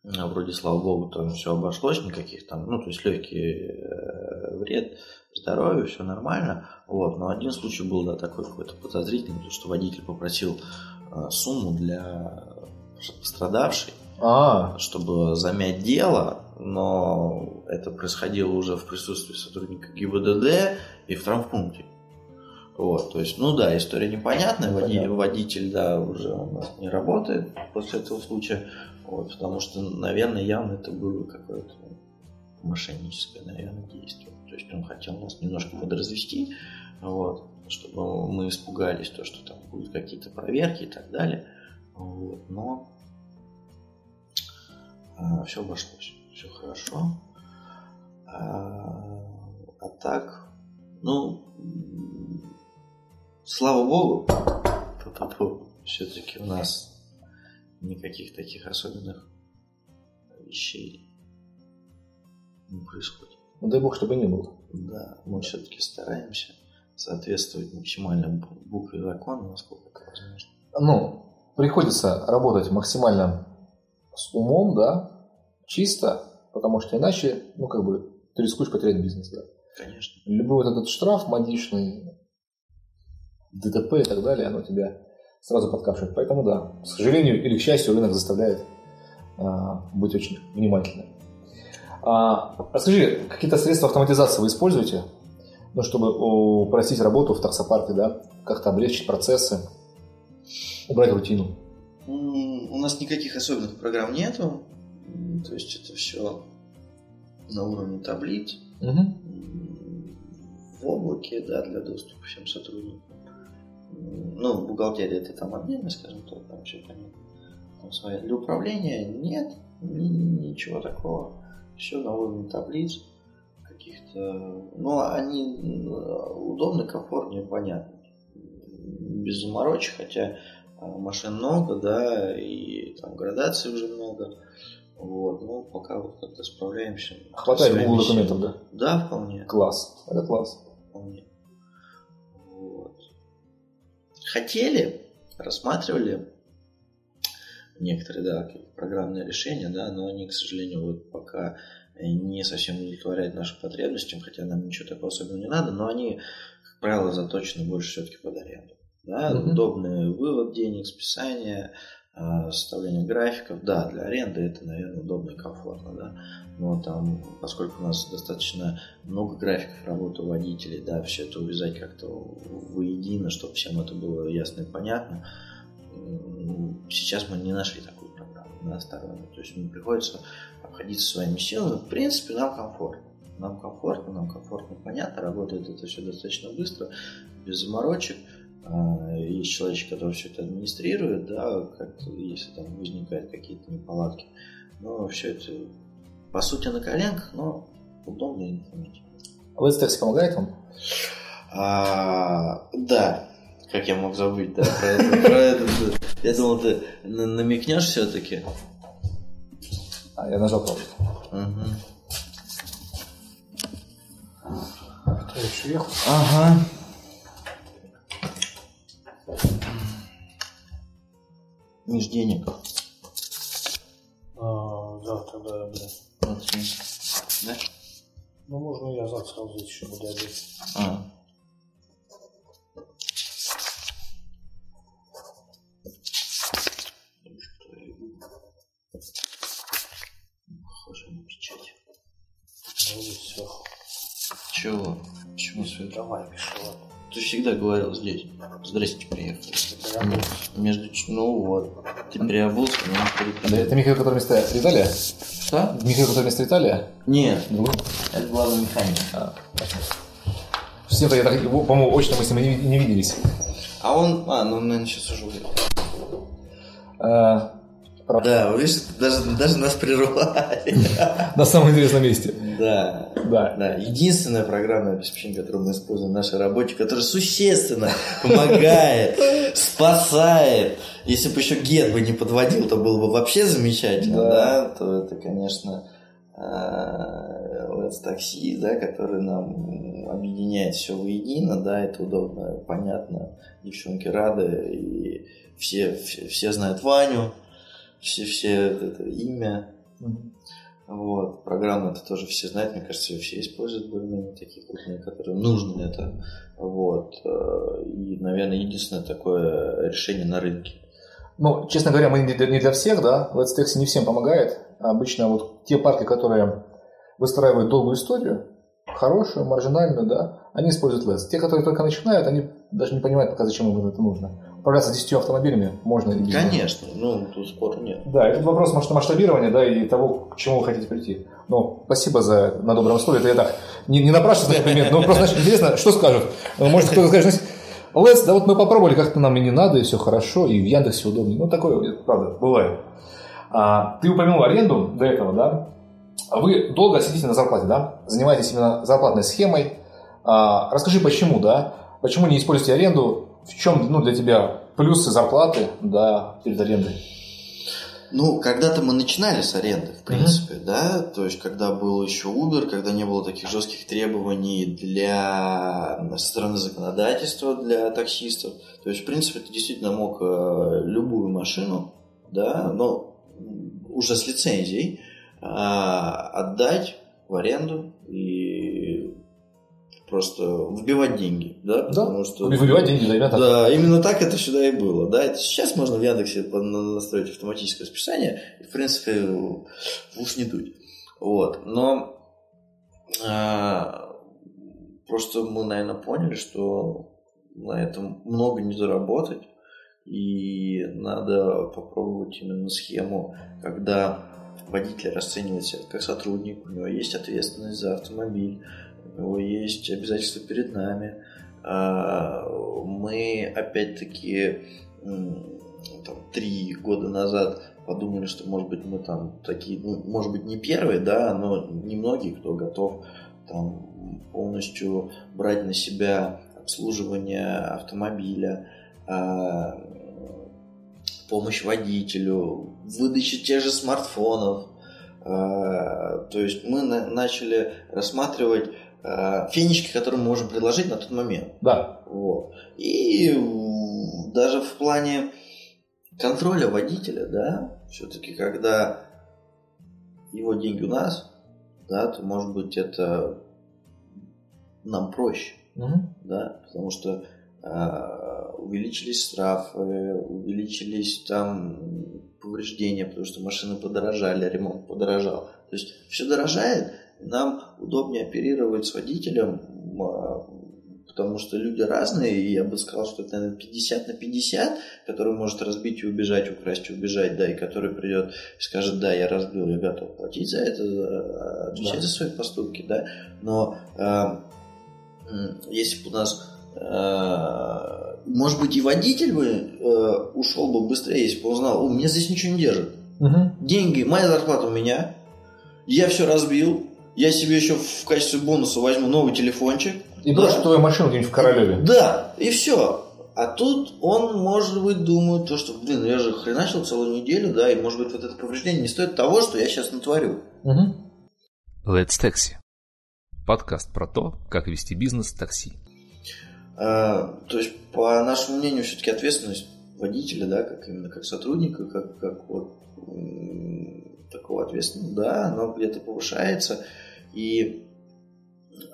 а, вроде, слава богу, там все обошлось, никаких там, ну, то есть, легкий э, вред здоровью, все нормально, вот, но один случай был, да, такой какой-то подозрительный, потому что водитель попросил э, сумму для пострадавшей, а. чтобы замять дело, но это происходило уже в присутствии сотрудника ГИБДД и в травмпункте. Вот, то есть, ну да, история непонятная, водитель, водитель, да, уже у нас не работает после этого случая, вот, потому что, наверное, явно это было какое-то мошенническое, наверное, действие. То есть он хотел нас немножко подразвести, вот, чтобы мы испугались, то, что там будут какие-то проверки и так далее. Вот, но а, все обошлось все хорошо. А, а так, ну, слава богу, все-таки у нас никаких таких особенных вещей не происходит. Ну, дай бог, чтобы не было. Да, мы все-таки стараемся соответствовать максимально букве закона, насколько это возможно. Ну, приходится работать максимально с умом, да, чисто, потому что иначе, ну, как бы, ты рискуешь потерять бизнес, да. Конечно. Любой вот этот штраф модичный, ДТП и так далее, оно тебя сразу подкапывает. Поэтому, да, к сожалению или к счастью, рынок заставляет а, быть очень внимательным. А, расскажи, какие-то средства автоматизации вы используете, ну, чтобы упростить работу в таксопарке, да, как-то облегчить процессы, убрать рутину? У нас никаких особенных программ нету. То есть это все на уровне таблиц. Угу. В облаке, да, для доступа всем сотрудникам. Ну, бухгалтерия это там отдельно, скажем так, там все понятно. Там своя. Для управления нет ничего такого. Все на уровне таблиц каких-то. Ну, они удобны, комфортные, понятно. Без заморочек, хотя а, машин много, да, и там градаций уже много. Вот, ну, пока вот как-то справляемся. Хватает Google документов, да? Да, вполне. Класс. Это класс. Вполне. Вот. Хотели, рассматривали некоторые, да, программные решения, да, но они, к сожалению, вот пока не совсем удовлетворяют нашим потребностям, хотя нам ничего такого особенного не надо, но они, как правило, заточены больше все-таки под аренду. Да, mm-hmm. удобный вывод денег, списание, а, составление графиков, да, для аренды это, наверное, удобно и комфортно, да, но там, поскольку у нас достаточно много графиков работы водителей, да, все это увязать как-то воедино, чтобы всем это было ясно и понятно, сейчас мы не нашли такую программу, да, стороннюю, то есть мне приходится обходиться своими силами, в принципе, нам комфортно, нам комфортно, нам комфортно, понятно, работает это все достаточно быстро, без заморочек, а, есть человек, который все это администрирует, да, как если там возникают какие-то неполадки. Но все это, по сути, на коленках, но удобно и информативно. А Летстерс помогает вам? А, да, как я мог забыть, да, про это, про это. Я думал, ты намекнешь все-таки. А, я нажал кнопку. Угу. Кто еще ехал? Ага. Миш, денег. А, завтра, да, да. Да? Ну, можно я завтра сразу еще буду обедать. А. Чего? Почему свет? Давай, пиши, ладно. Ты всегда говорил здесь. Здрасте, приехали. Между... Ну вот. Ты переобулся, но не это Михаил, который вместо Виталия? Что? Михаил, который вместо Виталия? Нет, Другой? это главный механик. А, С ним-то я так, по-моему, очно мы с ним не, не виделись. А он... А, ну, наверное, сейчас уже уехал. А, Да, видишь, даже, даже нас прервали. на самом интересном месте. Да. Да. Да, единственное программное обеспечение, которое мы используем в нашей работе, которое существенно помогает, спасает. Если бы еще Гет бы не подводил, то было бы вообще замечательно, Да. да, то это, конечно, э, Let's Taxi, да, который нам объединяет все воедино, да, это удобно, понятно, девчонки рады, и все, все, все знают Ваню, все, все это имя, вот, программы это тоже все знают, мне кажется, ее все используют более-менее такие крупные, которые нужны это. Вот. э, И, наверное, единственное такое решение на рынке. Ну, честно говоря, мы не для, не для всех, да, Let's Taxi не всем помогает. Обычно вот те парки, которые выстраивают долгую историю, хорошую, маржинальную, да, они используют Let's. Те, которые только начинают, они даже не понимают пока, зачем им это нужно. Управляться 10 автомобилями можно или без. Конечно, ну, тут спора нет. Да, это вопрос масш- масштабирования, да, и того, к чему вы хотите прийти. Но спасибо за на добром слове. Это я так не, не напрашиваюсь на комплимент, но просто значит, интересно, что скажут. Может, кто-то скажет, Лес, да вот мы попробовали, как-то нам и не надо, и все хорошо, и в Яндексе удобнее. Ну, такое, правда, бывает. А, ты упомянул аренду до этого, да? Вы долго сидите на зарплате, да? Занимаетесь именно зарплатной схемой. А, расскажи, почему, да? Почему не используете аренду? В чем ну, для тебя плюсы зарплаты да, перед арендой? Ну, когда-то мы начинали с аренды, в принципе, да, то есть, когда был еще Uber, когда не было таких жестких требований для со стороны законодательства для таксистов, то есть, в принципе, ты действительно мог э, любую машину, да, но уже с лицензией а, отдать в аренду просто вбивать деньги, да, потому что Выбивать деньги, да, ребята. да, именно так это всегда и было. Да, это сейчас можно в Яндексе настроить автоматическое списание, и, в принципе, в уж не дуть. Вот. Но а, просто мы, наверное, поняли, что на этом много не заработать, и надо попробовать именно схему, когда водитель расценивает себя как сотрудник, у него есть ответственность за автомобиль, у него есть обязательства перед нами. А, Мы, опять-таки, там, три года назад подумали, что, может быть, мы там такие, ну, может быть, не первые, да, но немногие, кто готов там полностью брать на себя обслуживание автомобиля, а, помощь водителю, выдачу тех же смартфонов. А, То есть мы на- начали рассматривать а, фенечки, которые мы можем предложить на тот момент. Да. Вот. И даже в плане контроля водителя, да, все-таки, когда его деньги у нас, да, то может быть это нам проще Мгм. да, потому что а, увеличились штрафы, увеличились там повреждения, потому что машины подорожали, ремонт подорожал. То есть все дорожает, нам удобнее оперировать с водителем, а, потому что люди разные, и я бы сказал, что это, наверное, 50 на 50, который может разбить и убежать, украсть и убежать, да, и который придет и скажет, да, я разбил, я готов платить за это, за- отвечать Да. за свои поступки, да, но а, м, если бы у нас э, может быть, и водитель бы э, ушел бы быстрее, если бы он знал, о, меня здесь ничего не держит. Мгм. Деньги, моя зарплата у меня, я все разбил, я себе еще в качестве бонуса возьму новый телефончик. И Да. брошу твою машину где-нибудь в Королеве. Да, и все. А тут он, может быть, думает, то, что, блин, я же хреначил целую неделю, да, и, может быть, вот это повреждение не стоит того, что я сейчас натворю. Мгм. Let's Taxi. Подкаст про то, как вести бизнес в такси. А, то есть, по нашему мнению, все-таки ответственность водителя, да, как именно как сотрудника, как, как вот такого ответственного, да, она где-то повышается. И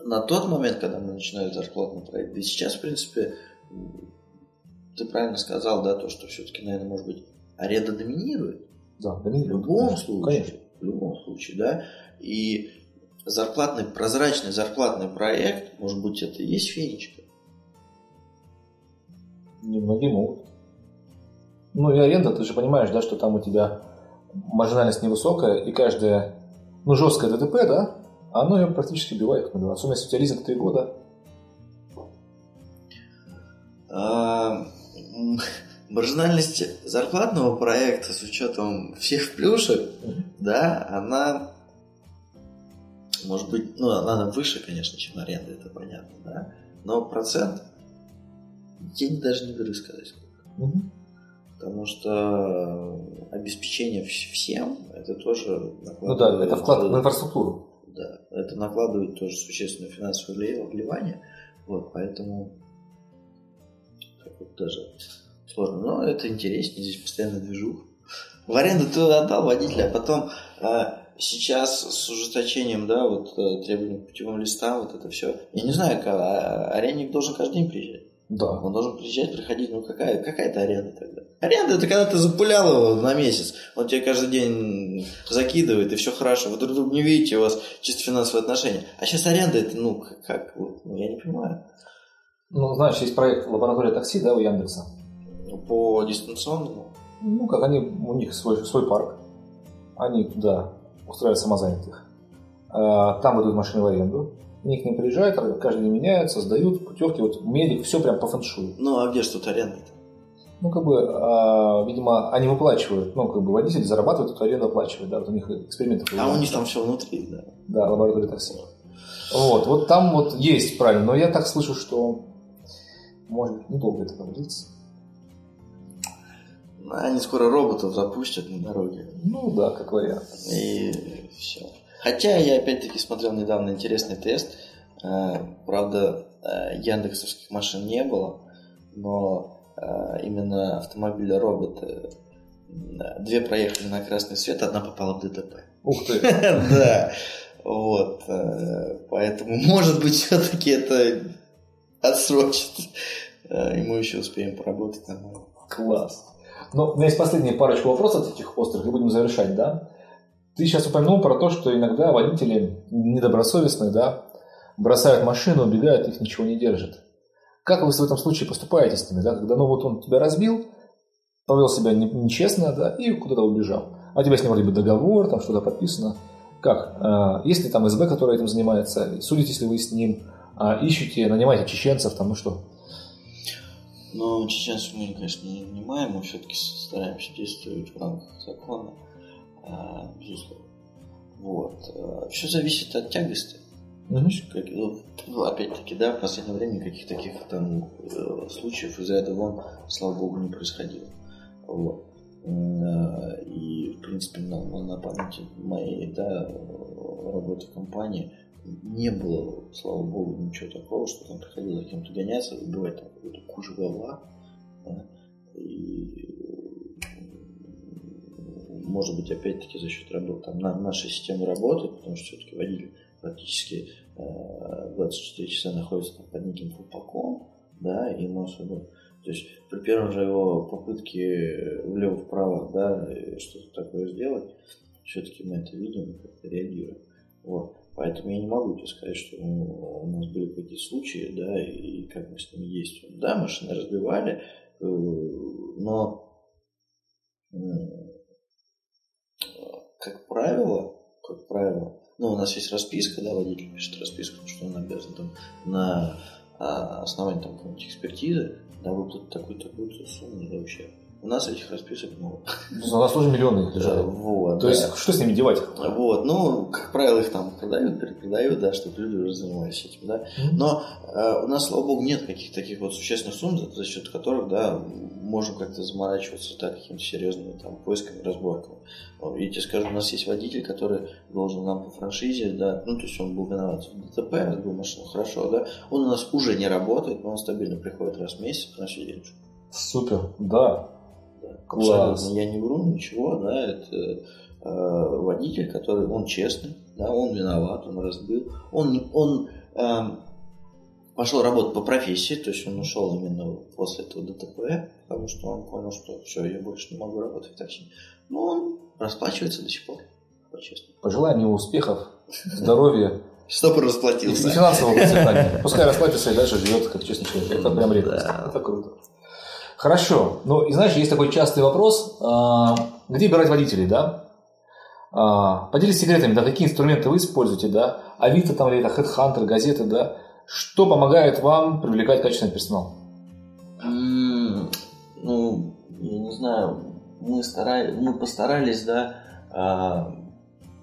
на тот момент, когда мы начинали зарплатный проект, да и сейчас, в принципе, ты правильно сказал, да, то, что все-таки, наверное, может быть, аренда доминирует. Да, В любом случае. Конечно. в любом случае, да, и зарплатный, прозрачный зарплатный проект, может быть, это и есть фенечка. Немногие могут. Ну и аренда, ты же понимаешь, да, что там у тебя маржинальность невысокая, и каждая, ну, жесткое ДТП, да, оно ее практически убивает. Особенно если у тебя лизинг 3 года. А, маржинальность зарплатного проекта с учетом всех плюшек, да, она может быть, ну, она выше, конечно, чем аренда, это понятно, да, но процент я даже не беру сказать сколько. Мгм. Потому что обеспечение вс- всем, это тоже Ну да, это вклад в инфраструктуру. Да, это накладывает тоже существенное финансовое вливание. Вот, поэтому так вот даже сложно. Но это интереснее, здесь постоянно движух. В аренду ты отдал водителя, а потом а, сейчас с ужесточением, да, вот э, требований к путевым листам, вот это все. Я не знаю, как, а, арендник должен каждый день приезжать. Да. Он должен приезжать, приходить, ну какая, какая это аренда тогда? Аренда это когда ты запулял его на месяц, он тебе каждый день закидывает, и все хорошо, вы друг друга не видите, у вас чисто финансовые отношения. А сейчас аренда это, ну, как, ну, я не понимаю. Ну, знаешь, есть проект «Лаборатория такси», да, у Яндекса. По дистанционному, Ну, как они, у них свой, свой парк. Они туда устраивают самозанятых. А, Там выдают машины в аренду. Они к ним приезжают, каждый день меняются, сдают путевки, вот медик, все прям по фэншую. ну а где же тут аренда-то? Ну, как бы, а, видимо, они выплачивают, ну, как бы водитель зарабатывает, тут аренду оплачивает, да, вот у них эксперименты. А у них там все внутри, да. Да, лаборатория такси. Вот, вот там вот есть, правильно, но я так слышу, что может быть недолго это продлится. Они скоро роботов запустят на дороге. Ну да, как вариант. И все. Хотя я опять-таки смотрел недавно интересный тест. Э, Правда, э, яндексовских машин не было, но э, именно автомобили роботы две проехали на красный свет, одна попала в ДТП. Ух ты. Да. Вот. Поэтому, может быть, все-таки это отсрочит. И мы еще успеем поработать нормально. Класс. Ну, у меня есть последняя парочка вопросов таких острых, и будем завершать, да? Ты сейчас упомянул про то, что иногда водители недобросовестные, да, бросают машину, убегают, их ничего не держит. Как вы в этом случае поступаете с ними, да? Когда, ну, вот он тебя разбил, повел себя не- нечестно, да, и куда-то убежал. А у тебя с ним либо договор, там что-то подписано. Как? А, Есть ли там СБ, который этим занимается? Судитесь ли вы с ним? А, Ищете, нанимаете чеченцев, там, ну что? Но чеченцев мы, конечно, не нанимаем, мы все-таки стараемся действовать в рамках закона, безусловно. Вот. Все зависит от тягости. Ну, опять-таки, да, в последнее время никаких таких там э, случаев из ряда вон, слава богу, не происходило. Вот. Э, И, в принципе, на, на памяти моей, да, э, работы в компании не было, слава богу, ничего такого, что там приходилось за кем-то гоняться, убивать там какую-то кучу бабла. да, и может быть, опять-таки, за счет работы, там, на, нашей системы работы, потому что все-таки водитель практически э, 24 часа находится там под неким колпаком, да, и ему особо... То есть при первом же его попытке влево-вправо, да, что-то такое сделать, все-таки мы это видим и как-то реагируем. Вот. Поэтому я не могу тебе сказать, что у нас были какие-то случаи, да, и как мы с ними действуем. Да, машины разбивали, э, но как правило, как правило, ну, у нас есть расписка, да, водитель пишет расписку, что он обязан там на а, основании там какой-нибудь экспертизы, да, выплатить такую-такую сумму да, вообще. У нас этих расписок много. У нас тоже миллионы лежали. вот, То да. есть, что с ними делать? Вот, ну, как правило, их там продают, перепродают, да, чтобы люди уже занимались этим, да. Но э, у нас, слава богу, нет каких-то таких вот существенных сумм, за, за счет которых, да, можем как-то заморачиваться да, какими-то серьезными там поисками, разборками. И тебе скажу, у нас есть водитель, который должен нам по франшизе, да, ну, то есть он был виноват в ДТП, разбил машину, хорошо, да, он у нас уже не работает, но он стабильно приходит раз в месяц, приносит денежку. Супер, да. Класс. Абсолютно. Я не вру, ничего, да, это э, водитель, который, он честный, да, он виноват, он разбил, он, он эм, пошел работать по профессии, то есть он ушел именно после этого ДТП, потому что он понял, что все, я больше не могу работать в такси. Но он расплачивается до сих пор. по-честному. Пожелаем ему успехов, здоровья Чтобы и расплатился. финансового процветания. Пускай расплатится и дальше живет как честный человек. Это прям редкость. Это круто. Хорошо. Ну, и знаешь, есть такой частый вопрос. а, Где брать водителей, да? А, Поделитесь секретами, да, какие инструменты вы используете, да? Авито там или это Headhunter, газеты, да? Что помогает вам привлекать качественный персонал? Ну, я не знаю, мы, старались, мы постарались, да, а,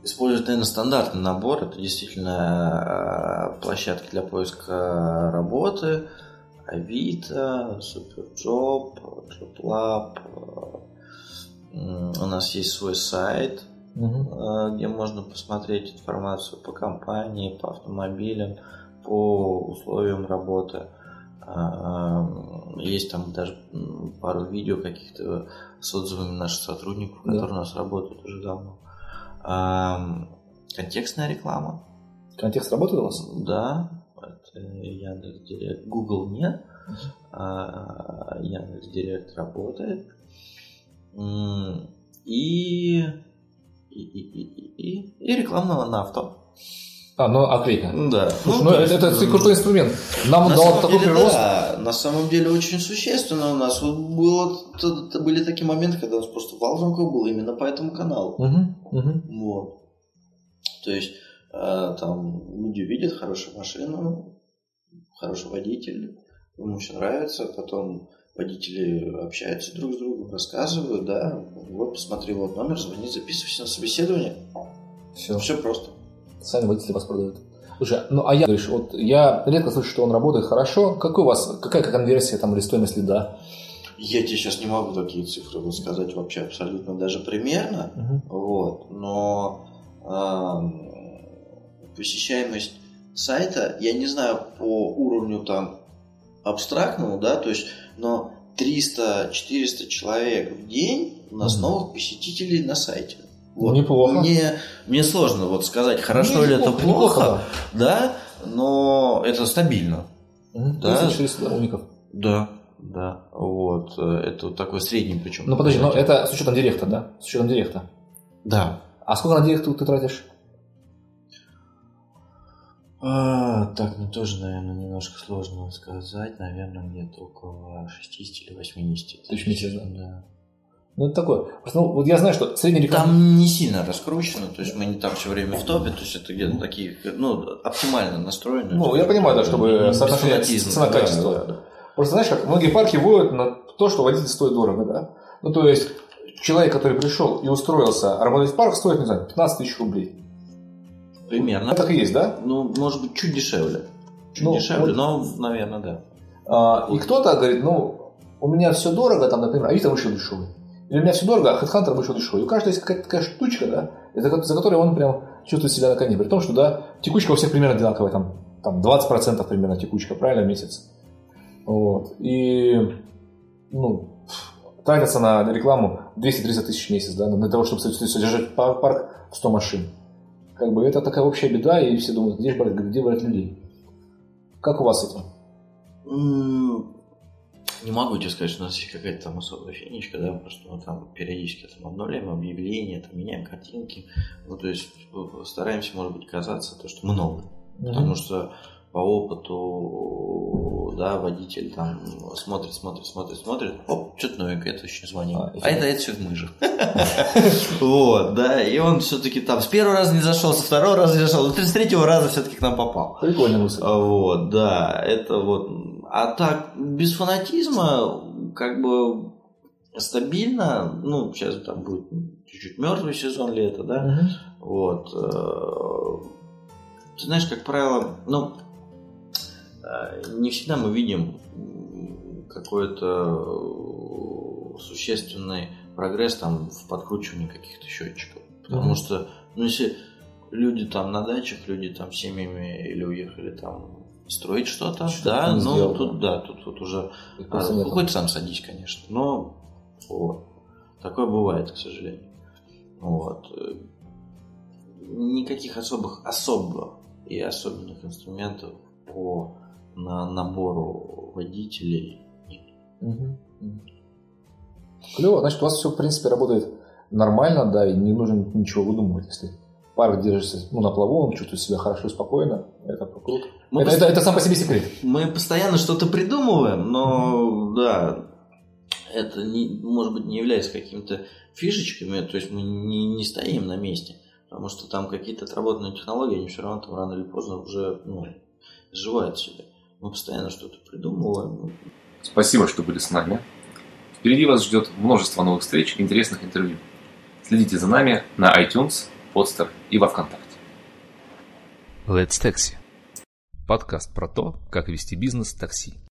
использовать, наверное, стандартный набор. Это действительно площадки для поиска работы, Авито, SuperJob. М, У нас есть свой сайт, а, где можно посмотреть информацию по компании, по автомобилям, по условиям работы. А, Есть там даже пару видео каких-то с отзывами наших сотрудников, Да. которые у нас работают уже давно. Контекстная реклама, Контекст работает у вас? да, это Яндекс.Директ. Google нет, а Яндекс.Директ работает. М, И, и, и, и, и, и рекламного на авто. А, ну, оклейка. Да. Слушай, ну, это, это, это крутой инструмент. Нам он дал такой деле, прирост. да, на самом деле очень существенно у нас. Вот было, т- т- были такие моменты, когда у нас просто вал звонков был именно по этому каналу. Мгм, мгм. Вот. То есть э, там люди видят хорошую машину, хороший водитель, ему все нравится, потом водители общаются друг с другом, рассказывают, да, вот посмотри, вот номер, звони, записывайся на собеседование. Все. Все просто. Сами водители вас продают. Слушай, ну а я, говоришь, вот я редко слышу, что он работает хорошо. Какой у вас, какая конверсия там или стоимость лида? Я тебе сейчас не могу такие цифры вот сказать вообще абсолютно даже примерно, вот, но посещаемость сайта, я не знаю по уровню там абстрактному, да, то есть, но 300-400 человек в день у нас новых посетителей на сайте. Неплохо. Мне, мне сложно вот сказать, хорошо ли это Неплохо, плохо, да, но это стабильно. Мгм. Да. 1400 уников. Да, да, вот, э, это вот такой средний причем. Ну подожди, но это с учетом директа, да? С учетом директа. Да, А сколько на директу ты тратишь? А, так, мне тоже, наверное, немножко сложно сказать. Наверное, где-то около 60 или 80 Тысяч месяц, да? Ну, это такое. Ну, вот я знаю, что средний реклама... Там не сильно раскручено, то есть мы не там все время в топе, то есть это где-то такие, ну, оптимально настроено. Ну, я понимаю, да, чтобы соотношение цена-качество. да, да. Просто знаешь, как многие парки воют на то, что водитель стоит дорого, да? Ну, то есть, человек, который пришел и устроился работать в парк, стоит, не знаю, 15 тысяч рублей. Примерно. Это так и есть, да? Ну, может быть, чуть дешевле. Чуть Ну, дешевле, вот. но, наверное, да. А, и кто-то говорит, ну, у меня все дорого, там, например, Авито вышел дешевый. Или у меня все дорого, а HeadHunter вышел дешевый. У каждого есть какая-то такая штучка, да, за, за которой он прям чувствует себя на коне. При том, что, да, текучка у всех примерно одинаковая, там, там 20% примерно текучка, правильно, в месяц. Вот. И, ну, тратятся на рекламу 200-300 тысяч в месяц, да, для того, чтобы со- содержать пар- парк в 100 машин. Как бы это такая общая беда, и все думают, где же брать, где брать людей. Как у вас с этим? М, Не могу тебе сказать, что у нас есть какая-то там особая финичка, да, потому что мы там периодически там обновляем объявления, там меняем картинки. Ну, то есть э, стараемся, может быть, казаться, то, что мы новые. Потому что по опыту, да, водитель там смотрит, смотрит, смотрит, смотрит, оп, что-то новенькое, это еще звонил. А, А, это, это все мы же. Вот, да, и он все-таки там с первого раза не зашел, со второго раза не зашел, с третьего раза все-таки к нам попал. Прикольная мысль. А, Вот, да, это вот. А так, без фанатизма, как бы стабильно, ну, сейчас там будет чуть-чуть мертвый сезон лета, да, вот. э, Ты знаешь, как правило, ну, не всегда мы видим какой-то э, существенный прогресс там в подкручивании каких-то счетчиков. Потому Мгм. что, ну, если люди там на дачах, люди там семьями или уехали там строить что-то, Что-то да, ну, сделал, тут, да, тут, тут уже а, нету. хоть сам садись, конечно. Но вот. Такое бывает, к сожалению. Вот. Э, Никаких особых, особых и особенных инструментов по на набору водителей. Мгм. Мгм. Клево, значит, у вас все, в принципе, работает нормально, да, и не нужно ничего выдумывать. Если парк держится ну, на плаву, он чувствует себя хорошо и спокойно, это круто. Мы Это, пост- это, это сам по себе секрет. Мы постоянно что-то придумываем, но да, это не, может быть не является какими-то фишечками, то есть мы не, не стоим на месте, потому что там какие-то отработанные технологии, они все равно там рано или поздно уже ну, изживают себя. Мы постоянно что-то придумываем. Спасибо, что были с нами. Впереди вас ждет множество новых встреч и интересных интервью. Следите за нами на iTunes, Podster и во Вконтакте. Let's Taxi. Подкаст про то, как вести бизнес в такси.